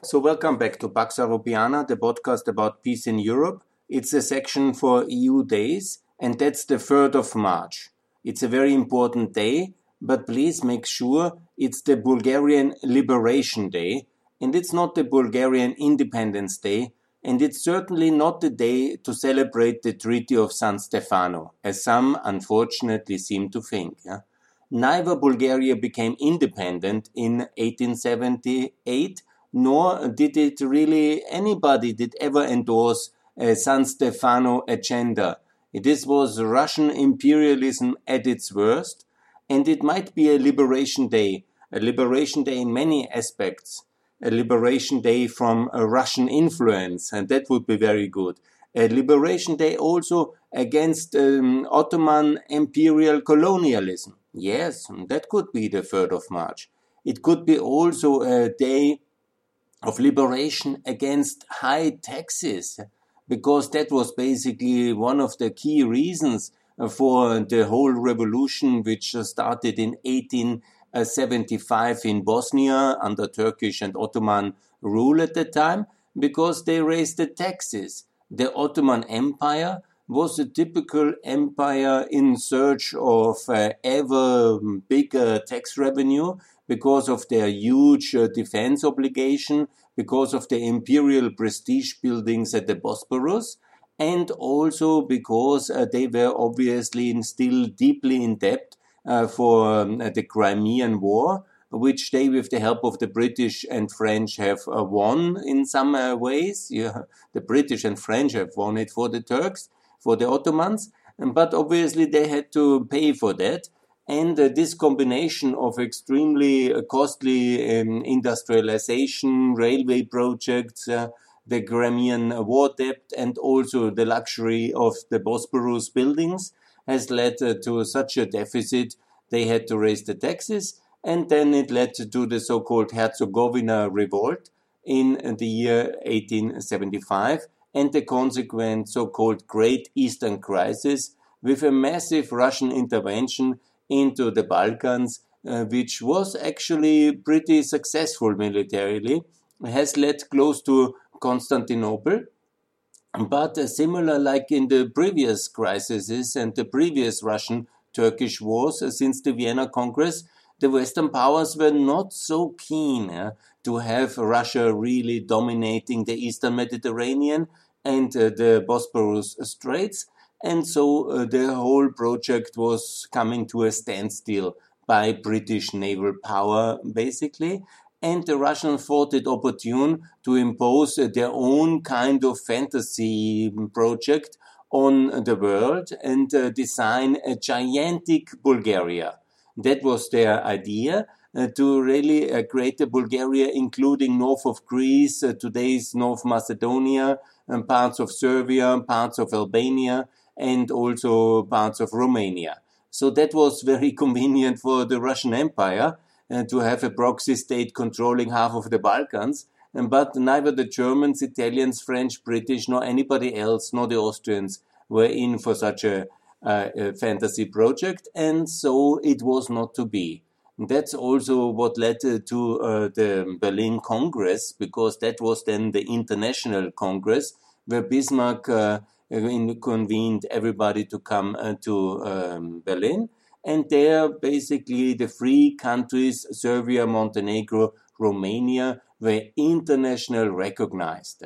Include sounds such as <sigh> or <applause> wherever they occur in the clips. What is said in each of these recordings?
So, welcome back to Pax Europiana, the podcast about peace in Europe. It's a section for EU days, and that's the 3rd of March. It's a very important day, but please make sure it's the Bulgarian Liberation Day, and it's not the Bulgarian Independence Day, and it's certainly not the day to celebrate the Treaty of San Stefano, as some unfortunately seem to think. Yeah? Neither Bulgaria became independent in 1878, nor did it really anybody did ever endorse a San Stefano agenda. This was Russian imperialism at its worst, and it might be a liberation day, a liberation day in many aspects, a liberation day from a Russian influence, and that would be very good. A liberation day also against um, Ottoman imperial colonialism. Yes, that could be the 3rd of March. It could be also a day of liberation against high taxes, because that was basically one of the key reasons for the whole revolution, which started in 1875 in Bosnia under Turkish and Ottoman rule at the time, because they raised the taxes. The Ottoman Empire was a typical empire in search of uh, ever bigger tax revenue because of their huge uh, defense obligation, because of the imperial prestige buildings at the Bosporus, and also because uh, they were obviously still deeply in debt uh, for um, the Crimean War, which they, with the help of the British and French, have uh, won in some uh, ways. <laughs> Yeah, the British and French have won it for the Turks, for the Ottomans, but obviously they had to pay for that. And uh, this combination of extremely uh, costly um, industrialization, railway projects, uh, the Crimean war debt, and also the luxury of the Bosporus buildings has led uh, to such a deficit. They had to raise the taxes, and then it led to the so called Herzegovina revolt in the year 1875 and the consequent so called Great Eastern Crisis with a massive Russian intervention into the Balkans, uh, which was actually pretty successful militarily, has led close to Constantinople. But uh, similar like in the previous crises and the previous Russian Turkish wars uh, since the Vienna Congress, the Western powers were not so keen uh, to have Russia really dominating the Eastern Mediterranean and uh, the Bosporus Straits and so uh, the whole project was coming to a standstill by British naval power, basically. And the Russians thought it opportune to impose uh, their own kind of fantasy project on the world and uh, design a gigantic Bulgaria. That was their idea. Uh, to really uh, create a Bulgaria, including north of Greece, uh, today's North Macedonia, and parts of Serbia, parts of Albania, and also parts of Romania. So that was very <laughs> convenient for the Russian Empire uh, to have a proxy state controlling half of the Balkans. But neither the Germans, Italians, French, British, nor anybody else, nor the Austrians were in for such a, uh, a fantasy project, and so it was not to be. That's also what led to uh, the Berlin Congress, because that was then the international Congress, where Bismarck uh, convened everybody to come uh, to um, Berlin. And there, basically, the three countries, Serbia, Montenegro, Romania, were internationally recognized.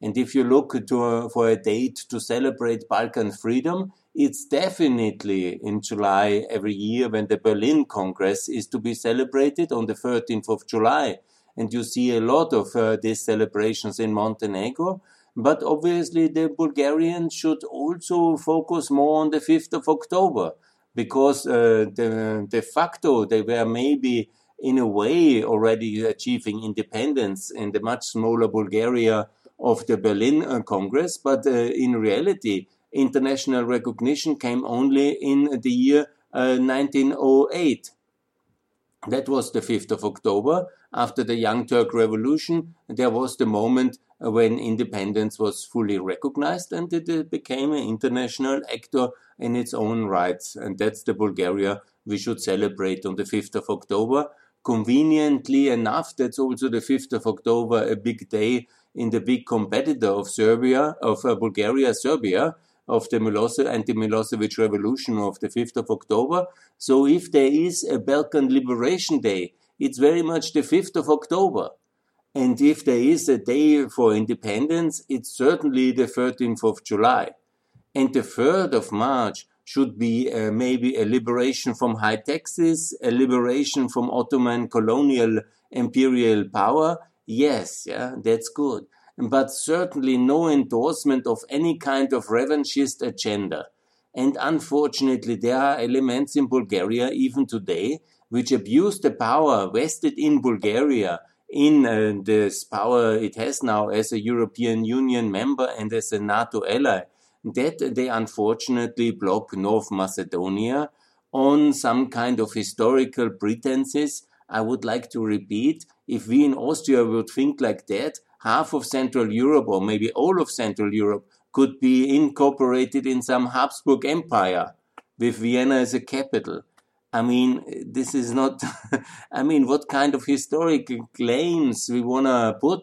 And if you look to, uh, for a date to celebrate Balkan freedom, it's definitely in July every year when the Berlin Congress is to be celebrated on the 13th of July. And you see a lot of uh, these celebrations in Montenegro. But obviously, the Bulgarians should also focus more on the 5th of October because uh, the, de facto they were maybe in a way already achieving independence in the much smaller Bulgaria of the Berlin uh, Congress, but uh, in reality, international recognition came only in the year 1908. Uh, that was the 5th of October. After the Young Turk Revolution, there was the moment when independence was fully recognized and it became an international actor in its own rights. And that's the Bulgaria we should celebrate on the 5th of October conveniently enough, that's also the 5th of October, a big day in the big competitor of Serbia, of uh, Bulgaria, Serbia, of the Milosevic, anti-Milosevic revolution of the 5th of October. So if there is a Balkan Liberation Day, it's very much the 5th of October. And if there is a day for independence, it's certainly the 13th of July. And the 3rd of March should be uh, maybe a liberation from high taxes, a liberation from Ottoman colonial imperial power. Yes, yeah, that's good. But certainly no endorsement of any kind of revanchist agenda. And unfortunately, there are elements in Bulgaria even today which abuse the power vested in Bulgaria in uh, this power it has now as a European Union member and as a NATO ally that they unfortunately block North Macedonia on some kind of historical pretenses. I would like to repeat, if we in Austria would think like that, half of Central Europe or maybe all of Central Europe could be incorporated in some Habsburg Empire with Vienna as a capital. I mean, this is not, <laughs> I mean, what kind of historical claims we want to put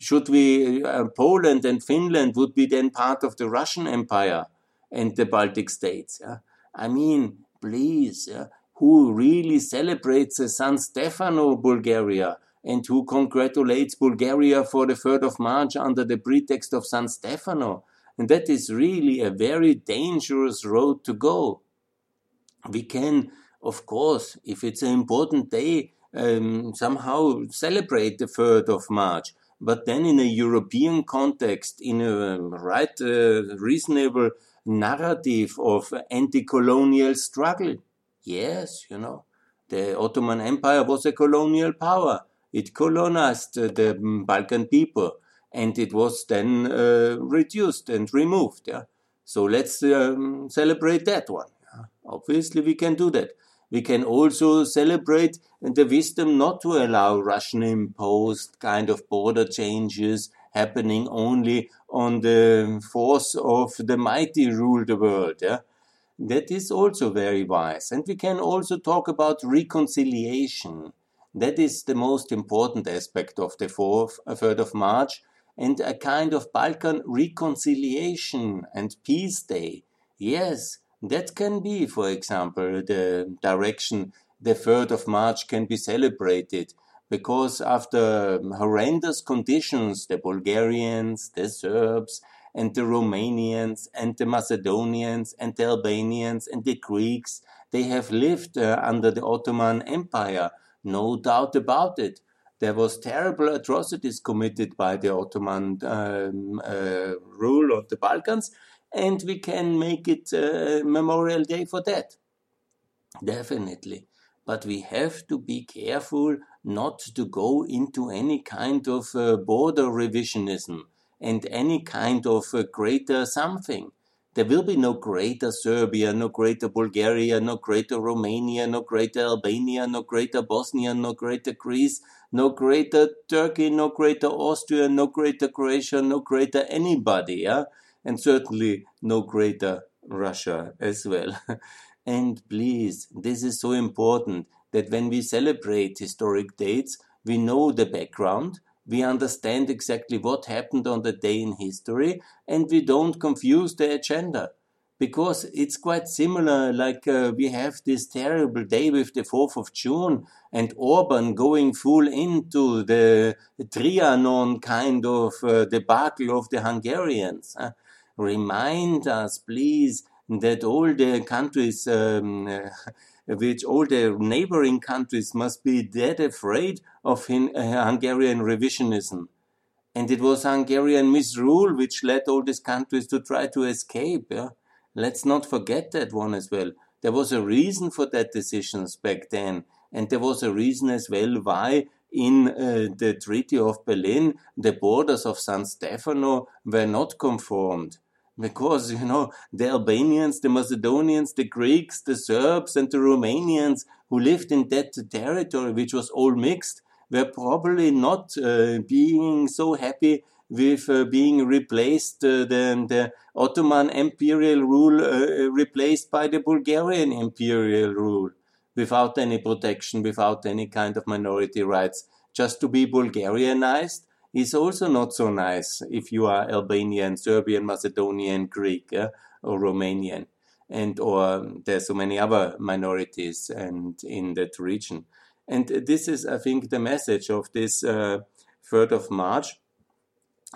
should we, uh, Poland and Finland would be then part of the Russian Empire and the Baltic states. Yeah? I mean, please, yeah? who really celebrates the San Stefano Bulgaria and who congratulates Bulgaria for the 3rd of March under the pretext of San Stefano? And that is really a very dangerous road to go. We can, of course, if it's an important day, um, somehow celebrate the 3rd of March but then in a European context, in a right uh, reasonable narrative of anti-colonial struggle. Yes, you know, the Ottoman Empire was a colonial power. It colonized the Balkan people, and it was then uh, reduced and removed. Yeah, so let's um, celebrate that one. Obviously, we can do that. We can also celebrate the wisdom not to allow Russian imposed kind of border changes happening only on the force of the mighty rule the world. Yeah? That is also very wise. And we can also talk about reconciliation. That is the most important aspect of the 4th, 3rd uh, of March, and a kind of Balkan reconciliation and peace day. Yes, that can be, for example, the direction the 3rd of March can be celebrated because after horrendous conditions, the Bulgarians, the Serbs, and the Romanians, and the Macedonians, and the Albanians, and the Greeks, they have lived uh, under the Ottoman Empire. No doubt about it. There was terrible atrocities committed by the Ottoman um, uh, rule of the Balkans, and we can make it a Memorial Day for that. Definitely. But we have to be careful not to go into any kind of uh, border revisionism and any kind of uh, greater something. There will be no greater Serbia, no greater Bulgaria, no greater Romania, no greater Albania, no greater Bosnia, no greater Greece, no greater Turkey, no greater Austria, no greater Croatia, no greater anybody. Yeah? And certainly no greater Russia as well. <laughs> and please, this is so important that when we celebrate historic dates, we know the background, we understand exactly what happened on the day in history, and we don't confuse the agenda. Because it's quite similar, like uh, we have this terrible day with the 4th of June and Orban going full into the Trianon kind of uh, debacle of the Hungarians. Remind us, please, that all the countries, um, <laughs> which all the neighboring countries must be dead afraid of uh, Hungarian revisionism. And it was Hungarian misrule which led all these countries to try to escape. Yeah? Let's not forget that one as well. There was a reason for that decisions back then. And there was a reason as well why in uh, the Treaty of Berlin the borders of San Stefano were not conformed because you know the Albanians, the Macedonians, the Greeks, the Serbs, and the Romanians who lived in that territory, which was all mixed, were probably not uh, being so happy with uh, being replaced, uh, the, the, Ottoman imperial rule uh, replaced by the Bulgarian imperial rule. without any protection, without any kind of minority rights, just to be Bulgarianized is also not so nice if you are Albanian, Serbian, Macedonian, Greek, yeah, or Romanian, and or um, there's so many other minorities and in that region. And this is, I think, the message of this uh, 3rd of March.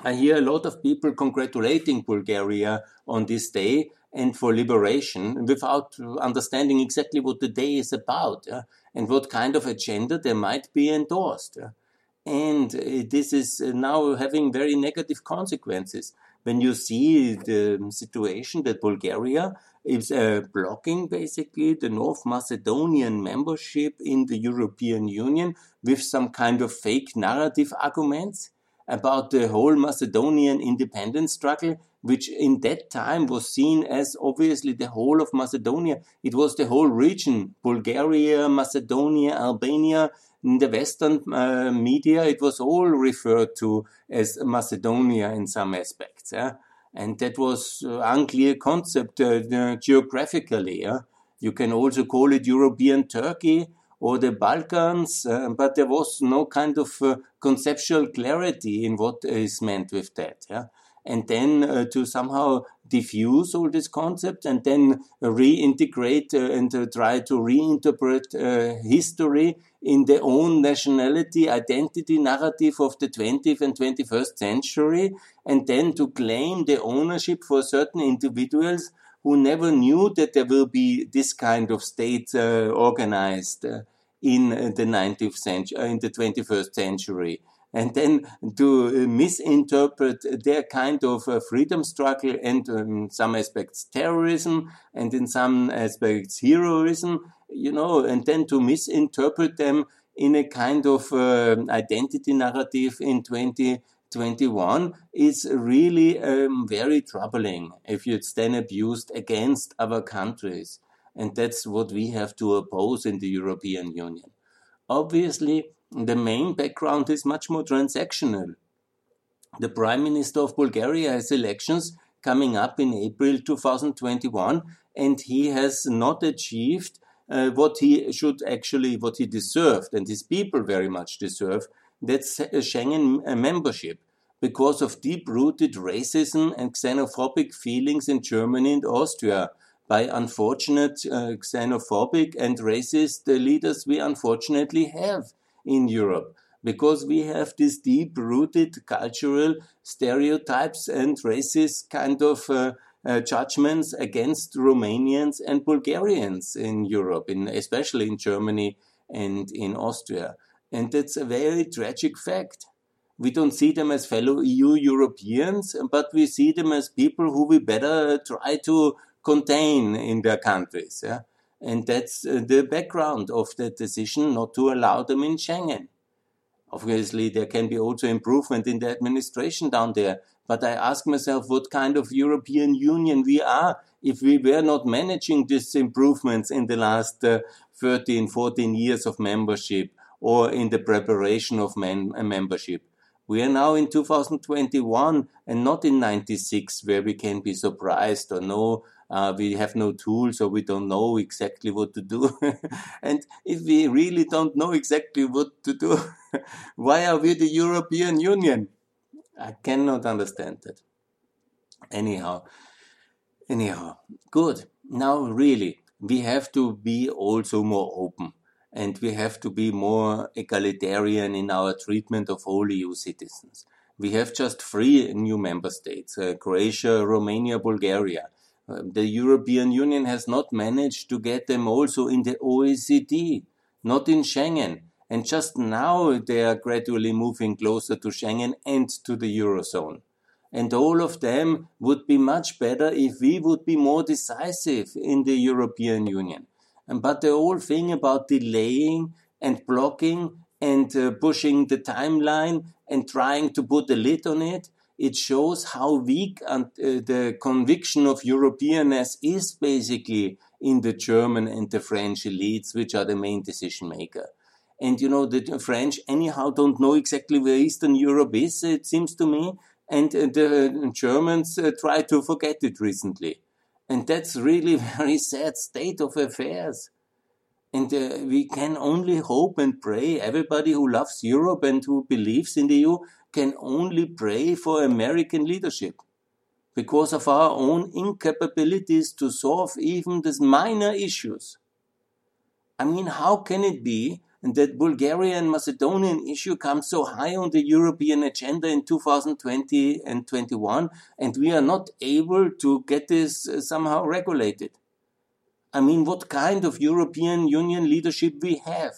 I hear a lot of people congratulating Bulgaria on this day and for liberation without understanding exactly what the day is about yeah, and what kind of agenda there might be endorsed. Yeah. And uh, this is uh, now having very negative consequences. When you see the situation that Bulgaria is uh, blocking basically the North Macedonian membership in the European Union with some kind of fake narrative arguments about the whole Macedonian independence struggle, which in that time was seen as obviously the whole of Macedonia. It was the whole region, Bulgaria, Macedonia, Albania, in the Western uh, media, it was all referred to as Macedonia in some aspects. Yeah? And that was uh, unclear concept uh, geographically. Yeah? You can also call it European Turkey or the Balkans, uh, but there was no kind of uh, conceptual clarity in what is meant with that. Yeah? and then uh, to somehow diffuse all these concepts and then reintegrate uh, and uh, try to reinterpret uh, history in their own nationality identity narrative of the 20th and 21st century and then to claim the ownership for certain individuals who never knew that there will be this kind of state uh, organized uh, in the 19th century in the 21st century and then to uh, misinterpret their kind of uh, freedom struggle and in um, some aspects terrorism and in some aspects heroism, you know, and then to misinterpret them in a kind of uh, identity narrative in 2021 is really um, very troubling if it's then abused against other countries. And that's what we have to oppose in the European Union. Obviously, the main background is much more transactional. The Prime Minister of Bulgaria has elections coming up in April 2021, and he has not achieved uh, what he should actually, what he deserved, and his people very much deserve. That's a Schengen membership because of deep rooted racism and xenophobic feelings in Germany and Austria by unfortunate uh, xenophobic and racist uh, leaders we unfortunately have in Europe because we have these deep rooted cultural stereotypes and racist kind of uh, uh, judgments against Romanians and Bulgarians in Europe, in, especially in Germany and in Austria. And that's a very tragic fact. We don't see them as fellow EU Europeans, but we see them as people who we better try to contain in their countries. Yeah? And that's uh, the background of the decision not to allow them in Schengen. Obviously, there can be also improvement in the administration down there. But I ask myself what kind of European Union we are if we were not managing these improvements in the last uh, 13, 14 years of membership or in the preparation of man- membership. We are now in 2021 and not in 96 where we can be surprised or know uh, we have no tools or we don't know exactly what to do. <laughs> and if we really don't know exactly what to do, <laughs> why are we the European Union? I cannot understand that. Anyhow, anyhow, good. Now, really, we have to be also more open and we have to be more egalitarian in our treatment of all EU citizens. We have just three new member states uh, Croatia, Romania, Bulgaria. Uh, the European Union has not managed to get them also in the OECD, not in Schengen. And just now they are gradually moving closer to Schengen and to the Eurozone. And all of them would be much better if we would be more decisive in the European Union. But the whole thing about delaying and blocking and uh, pushing the timeline and trying to put a lid on it it shows how weak and, uh, the conviction of Europeanness is basically in the German and the French elites, which are the main decision maker. And you know, the French anyhow don't know exactly where Eastern Europe is, it seems to me. And uh, the Germans uh, try to forget it recently. And that's really <laughs> very sad state of affairs. And uh, we can only hope and pray. Everybody who loves Europe and who believes in the EU can only pray for American leadership because of our own incapabilities to solve even these minor issues. I mean, how can it be that Bulgaria and Macedonian issue comes so high on the European agenda in 2020 and 21, and we are not able to get this uh, somehow regulated? I mean, what kind of European Union leadership we have?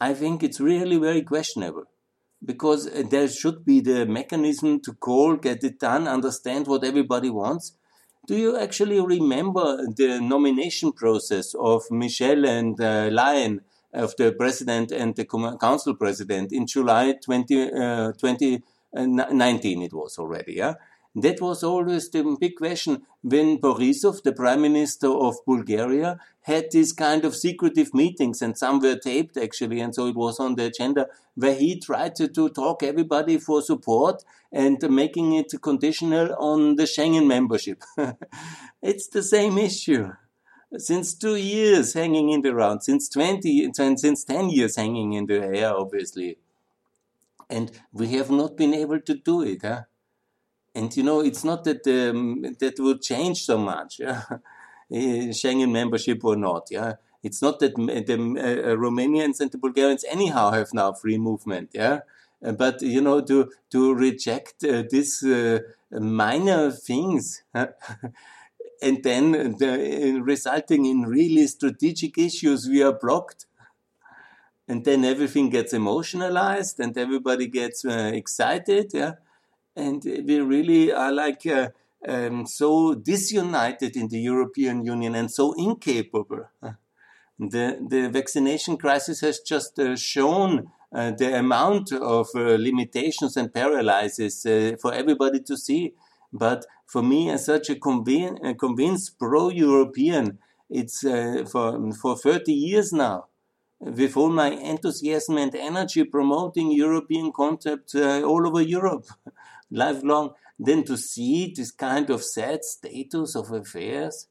I think it's really very questionable because uh, there should be the mechanism to call, get it done, understand what everybody wants. Do you actually remember the nomination process of Michel and uh, Leyen, of the president and the council president in July 20, uh, 2019? It was already, yeah? That was always the big question when Borisov, the prime minister of Bulgaria, had these kind of secretive meetings, and some were taped actually, and so it was on the agenda where he tried to, to talk everybody for support and making it conditional on the Schengen membership. <laughs> it's the same issue. Since two years hanging in the round, since 20, since 10 years hanging in the air, obviously. And we have not been able to do it. Huh? And you know it's not that um, that will change so much yeah? <laughs> Schengen membership or not yeah. It's not that the uh, Romanians and the Bulgarians anyhow have now free movement yeah. Uh, but you know to to reject uh, these uh, minor things <laughs> and then the, resulting in really strategic issues we are blocked. And then everything gets emotionalized and everybody gets uh, excited yeah and we really are like uh, um, so disunited in the European Union and so incapable. <laughs> The, the vaccination crisis has just uh, shown uh, the amount of uh, limitations and paralyzes uh, for everybody to see. But for me, as such a, a convinced pro-European, it's uh, for for 30 years now with all my enthusiasm and energy promoting European concepts all over Europe, <laughs> lifelong, then to see this kind of sad status of affairs.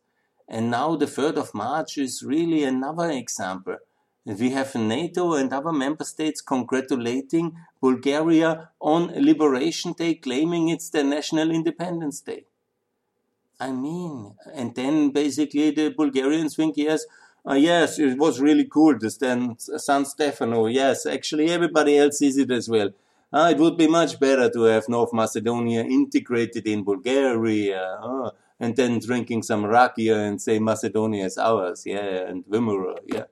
And now the 3rd of March is really another example. We have NATO and other member states congratulating Bulgaria on Liberation Day, claiming it's their national independence day. I mean, and then basically the Bulgarians think, yes, uh, yes, it was really cool to stand San Stefano. Yes, actually, everybody else sees it as well. Uh, it would be much better to have North Macedonia integrated in Bulgaria, uh, and then drinking some rakia and say Macedonia is ours, yeah, and Vimura, yeah.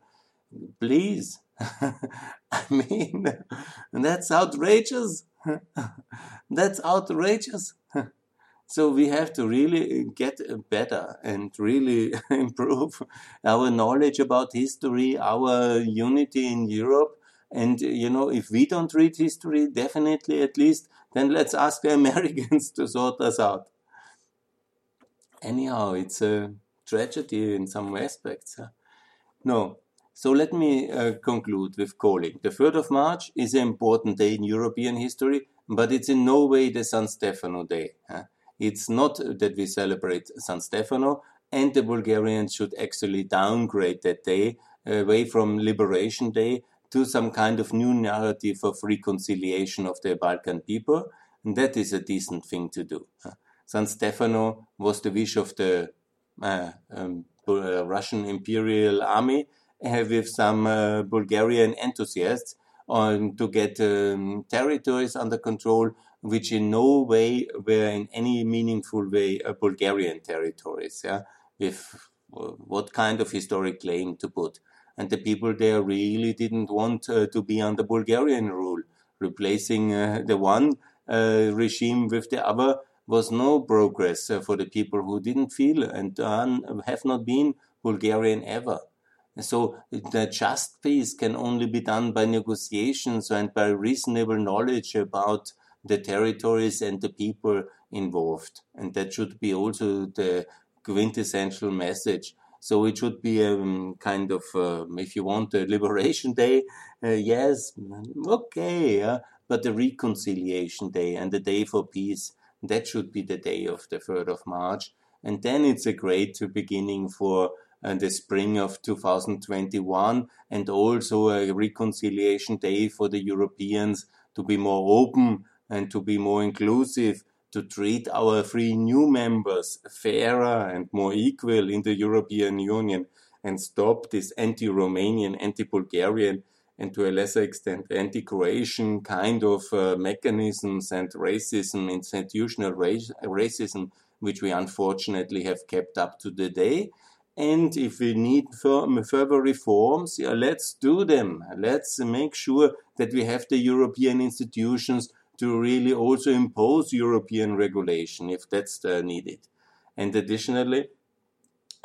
Please. <laughs> I mean, <laughs> that's outrageous. <laughs> that's outrageous. So we have to really get better and really improve our knowledge about history, our unity in Europe. And, you know, if we don't read history, definitely at least, then let's ask the <laughs> Americans to sort us out. Anyhow, it's a tragedy in some aspects. No. So let me uh, conclude with calling. The 3rd of March is an important day in European history, but it's in no way the San Stefano Day. Huh? It's not that we celebrate San Stefano, and the Bulgarians should actually downgrade that day away from Liberation Day to some kind of new narrative of reconciliation of the Balkan people. And that is a decent thing to do. San Stefano was the wish of the uh, um, uh, Russian Imperial Army uh, with some uh, Bulgarian enthusiasts on to get um, territories under control which in no way were in any meaningful way uh, Bulgarian territories, yeah, with uh, what kind of historic claim to put. And the people there really didn't want uh, to be under Bulgarian rule. Replacing uh, the one uh, regime with the other was no progress uh, for the people who didn't feel and have not been Bulgarian ever. So the just peace can only be done by negotiations and by reasonable knowledge about the territories and the people involved. And that should be also the quintessential message. So it should be a um, kind of, uh, if you want, a liberation day, uh, yes, okay, uh, but the reconciliation day and the day for peace, that should be the day of the 3rd of March. And then it's a great beginning for and the spring of 2021 and also a reconciliation day for the Europeans to be more open and to be more inclusive to treat our three new members fairer and more equal in the European Union and stop this anti-Romanian, anti-Bulgarian and to a lesser extent anti-Croatian kind of uh, mechanisms and racism, institutional racism, which we unfortunately have kept up to the day. And if we need further reforms, yeah, let's do them. Let's make sure that we have the European institutions to really also impose European regulation if that's uh, needed. And additionally,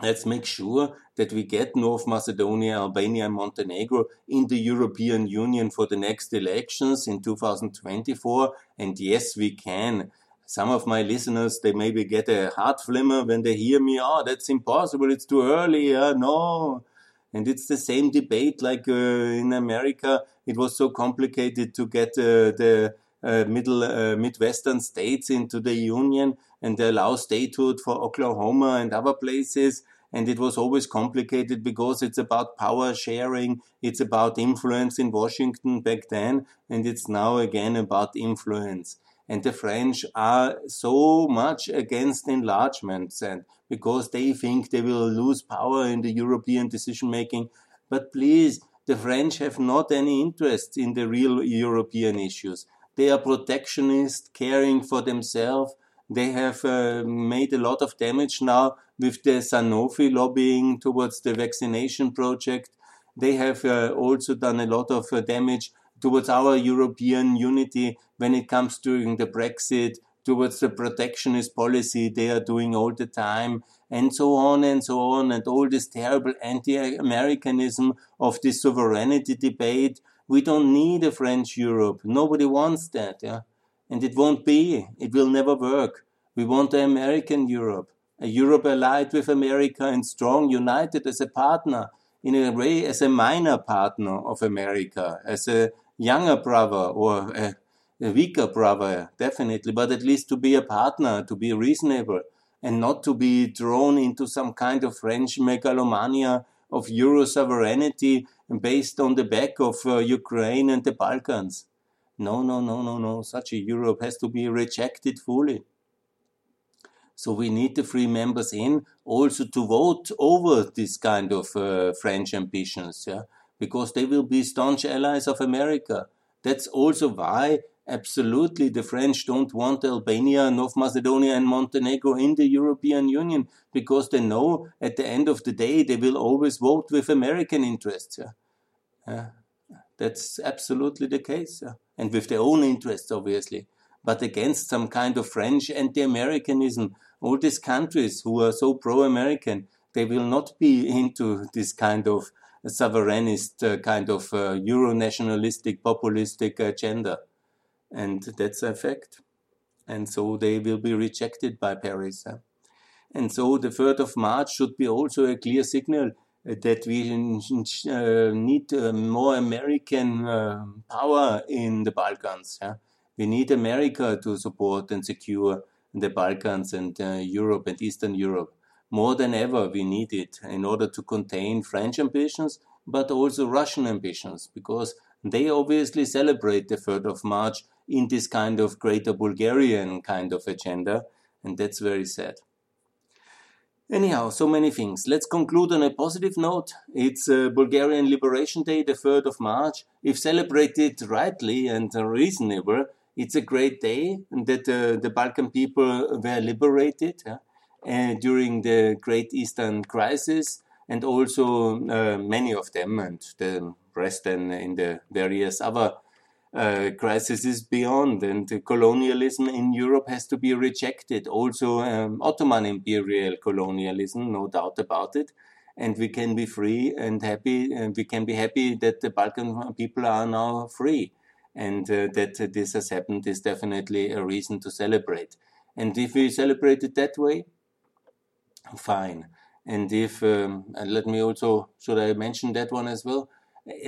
let's make sure that we get North Macedonia, Albania, and Montenegro in the European Union for the next elections in 2024. And yes, we can. Some of my listeners, they maybe get a heart flimmer when they hear me, oh, that's impossible, it's too early. Uh, no. And it's the same debate like uh, in America. It was so complicated to get uh, the uh, middle uh, Midwestern states into the union and allow statehood for Oklahoma and other places. And it was always complicated because it's about power sharing, it's about influence in Washington back then, and it's now again about influence. And the French are so much against enlargements and because they think they will lose power in the European decision making. But please, the French have not any interest in the real European issues. They are protectionist, caring for themselves. They have uh, made a lot of damage now with the Sanofi lobbying towards the vaccination project. They have uh, also done a lot of uh, damage towards our European unity when it comes during the Brexit, towards the protectionist policy they are doing all the time, and so on and so on, and all this terrible anti-Americanism of the sovereignty debate we don't need a French Europe. Nobody wants that, yeah? And it won't be. It will never work. We want an American Europe, a Europe allied with America and strong, united as a partner, in a way as a minor partner of America, as a younger brother or a, a weaker brother, definitely, but at least to be a partner, to be reasonable, and not to be drawn into some kind of French megalomania of Euro sovereignty based on the back of uh, Ukraine and the Balkans. No, no, no, no, no. Such a Europe has to be rejected fully. So we need the free members in also to vote over this kind of uh, French ambitions, yeah, because they will be staunch allies of America. That's also why absolutely the French don't want Albania, North Macedonia, and Montenegro in the European Union because they know at the end of the day they will always vote with American interests. Yeah. That's absolutely the case, yeah. and with their own interests, obviously, but against some kind of French anti-Americanism. All these countries who are so pro-American, they will not be <laughs> into this kind of sovereignist, uh, kind of uh, Euro-nationalistic, populistic agenda, and that's a fact. And so they will be rejected by Paris. And so the 3rd of March should be also a clear signal that we uh, need uh, more American uh, power in the Balkans. We need America to support and secure the Balkans and uh, Europe and Eastern Europe. More than ever, we need it in order to contain French ambitions, but also Russian ambitions, because they obviously celebrate the 3rd of March in this kind of greater Bulgarian kind of agenda, and that's very sad. Anyhow, so many things. Let's conclude on a positive note. It's uh, Bulgarian Liberation Day, the 3rd of March. If celebrated rightly and reasonable, it's a great day that uh, the Balkan people were liberated uh, during the Great Eastern Crisis, and also uh, many of them, and the rest then in the various other uh, crisis is beyond, and colonialism in Europe has to be rejected. Also, um, Ottoman imperial colonialism, no doubt about it. And we can be free and happy, and we can be happy that the Balkan people are now free. And uh, that this has happened is definitely a reason to celebrate. And if we celebrate it that way, fine. And if, um, and let me also, should I mention that one as well?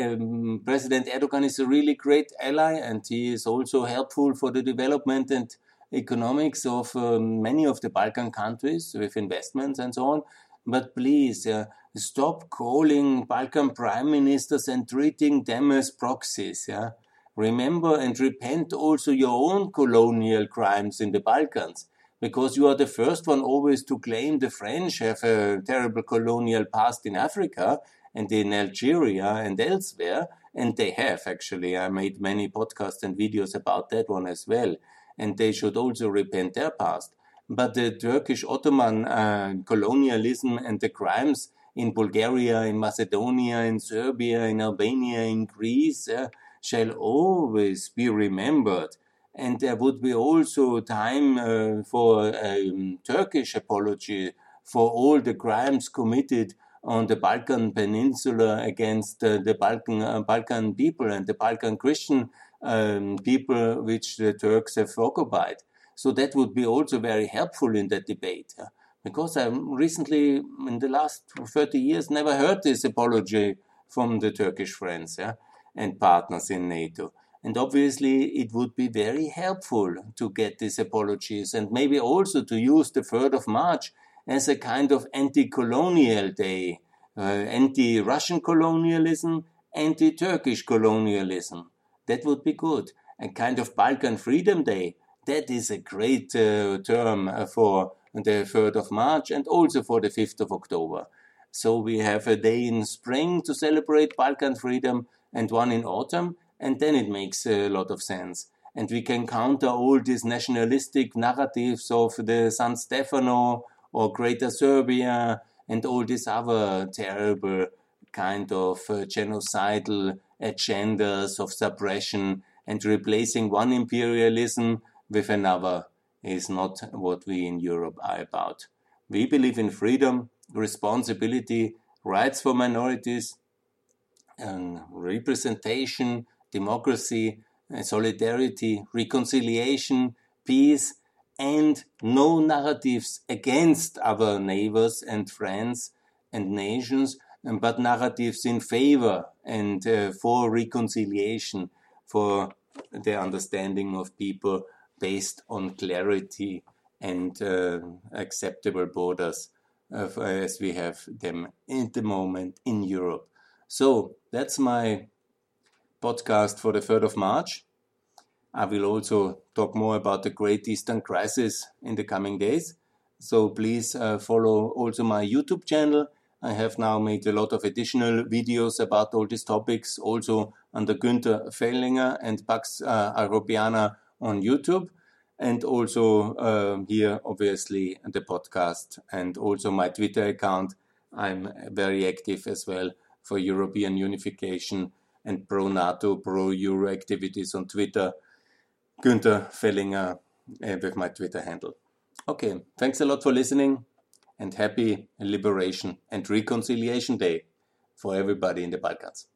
Um, President Erdogan is a really great ally and he is also helpful for the development and economics of um, many of the Balkan countries with investments and so on. but please uh, stop calling Balkan prime ministers and treating them as proxies. Yeah? Remember and repent also your own colonial crimes in the Balkans, because you are the first one always to claim the French have a terrible colonial past in Africa and in Algeria and elsewhere, and they have actually. I made many podcasts and videos about that one as well, and they should also repent their past. But the Turkish Ottoman uh, colonialism and the crimes in Bulgaria, in Macedonia, in Serbia, in Albania, in Greece uh, shall always be remembered. And there would be also time uh, for a um, Turkish apology for all the crimes committed on the Balkan Peninsula against uh, the Balkan uh, Balkan people and the Balkan Christian um, people which the Turks have occupied. So that would be also very helpful in that debate. Because I recently, in the last 30 years, never heard this apology from the Turkish friends yeah? and partners in NATO. And obviously, it would be very helpful to get these apologies and maybe also to use the 3rd of March as a kind of anti-colonial day, uh, anti-Russian colonialism, anti-Turkish colonialism. That would be good. A kind of Balkan Freedom Day. That is a great uh, term uh, for the 3rd of March and also for the 5th of October. So we have a day in spring to celebrate Balkan freedom and one in autumn, and then it makes a lot of sense. And we can counter all these nationalistic narratives of the San Stefano or Greater Serbia and all these other terrible kind of uh, genocidal agendas of suppression and replacing one imperialism with another is not what we in Europe are about. We believe in freedom, responsibility, rights for minorities, and representation, democracy, solidarity, reconciliation, peace, and no narratives against our neighbors and friends and nations, but narratives in favor and uh, for reconciliation, for the understanding of people based on clarity and uh, acceptable borders uh, as we have them at the moment in Europe. So that's my podcast for the 3rd of March. I will also talk more about the Great Eastern Crisis in the coming days. So please uh, follow also my YouTube channel. I have now made a lot of additional videos about all these topics, also under Günther Fellinger and Pax uh, Europiana on YouTube. And also uh, here, obviously, the podcast and also my Twitter account. I'm very active as well for European unification and pro NATO, pro Euro activities on Twitter. Günther Fellinger uh, with my Twitter handle. Okay, thanks a lot for listening and happy Liberation and Reconciliation Day for everybody in the Balkans.